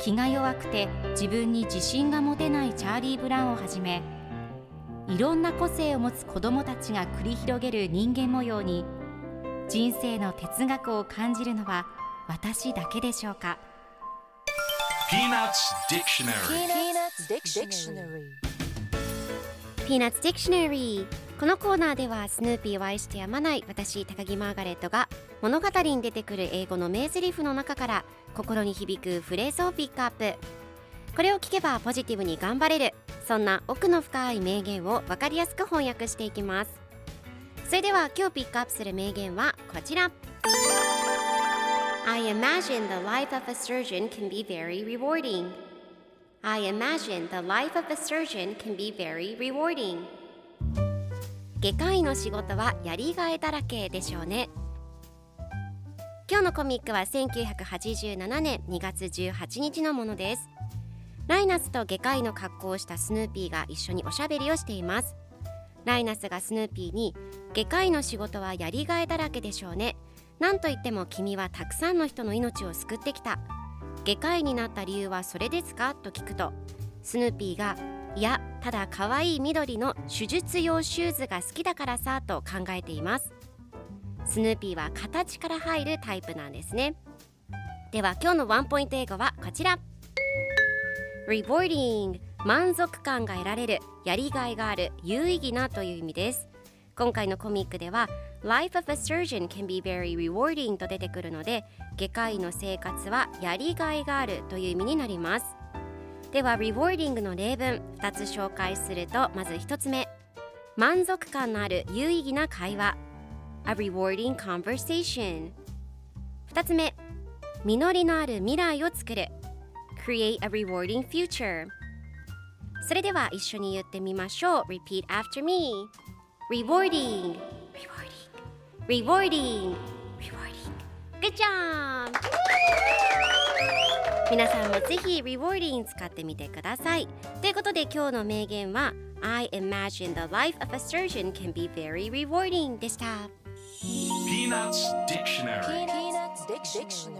気が弱くて自分に自信が持てないチャーリー・ブラウンをはじめいろんな個性を持つ子どもたちが繰り広げる人間模様に人生の哲学を感じるのは私だけでしょうか？Peanuts Dictionary Peanuts Dictionary. Peanuts Dictionary このコーナーではスヌーピーを愛してやまない私高木マーガレットが物語に出てくる英語の名台詞の中から心に響くフレーズをピックアップ。これを聞けばポジティブに頑張れるそんな奥の深い名言を分かりやすく翻訳していきます。それでは今日ピックアップする名言はこちら。I imagine the life of a surgeon can be very rewarding. I imagine the life of a surgeon can be very rewarding. 外科医の仕事はやりがいだらけでしょうね今日のコミックは1987年2月18日のものですライナスと外科医の格好をしたスヌーピーが一緒におしゃべりをしていますライナスがスヌーピーに外科医の仕事はやりがいだらけでしょうねなんといっても君はたくさんの人の命を救ってきた外科医になった理由はそれですかと聞くとスヌーピーがいやただ可愛い緑の手術用シューズが好きだからさと考えています。スヌーピーは形から入るタイプなんですね。では今日のワンポイント英語はこちら。Rewarding 満足感が得られるやりがいがある有意義なという意味です。今回のコミックでは Life of a surgeon can be very rewarding と出てくるので外科医の生活はやりがいがあるという意味になります。では rewarding の例文2つ紹介するとまず1つ目満足感のある有意義な会話 A rewarding conversation 2つ目実りのある未来を作る Create a rewarding future それでは一緒に言ってみましょう Repeat after me Rewarding Rewarding Rewarding Rewarding Good job! 皆さんもぜひ Rewarding 使ってみてくださいということで今日の名言は I imagine the life of a surgeon can be very rewarding でした Peanuts Dictionary Peanuts Dictionary.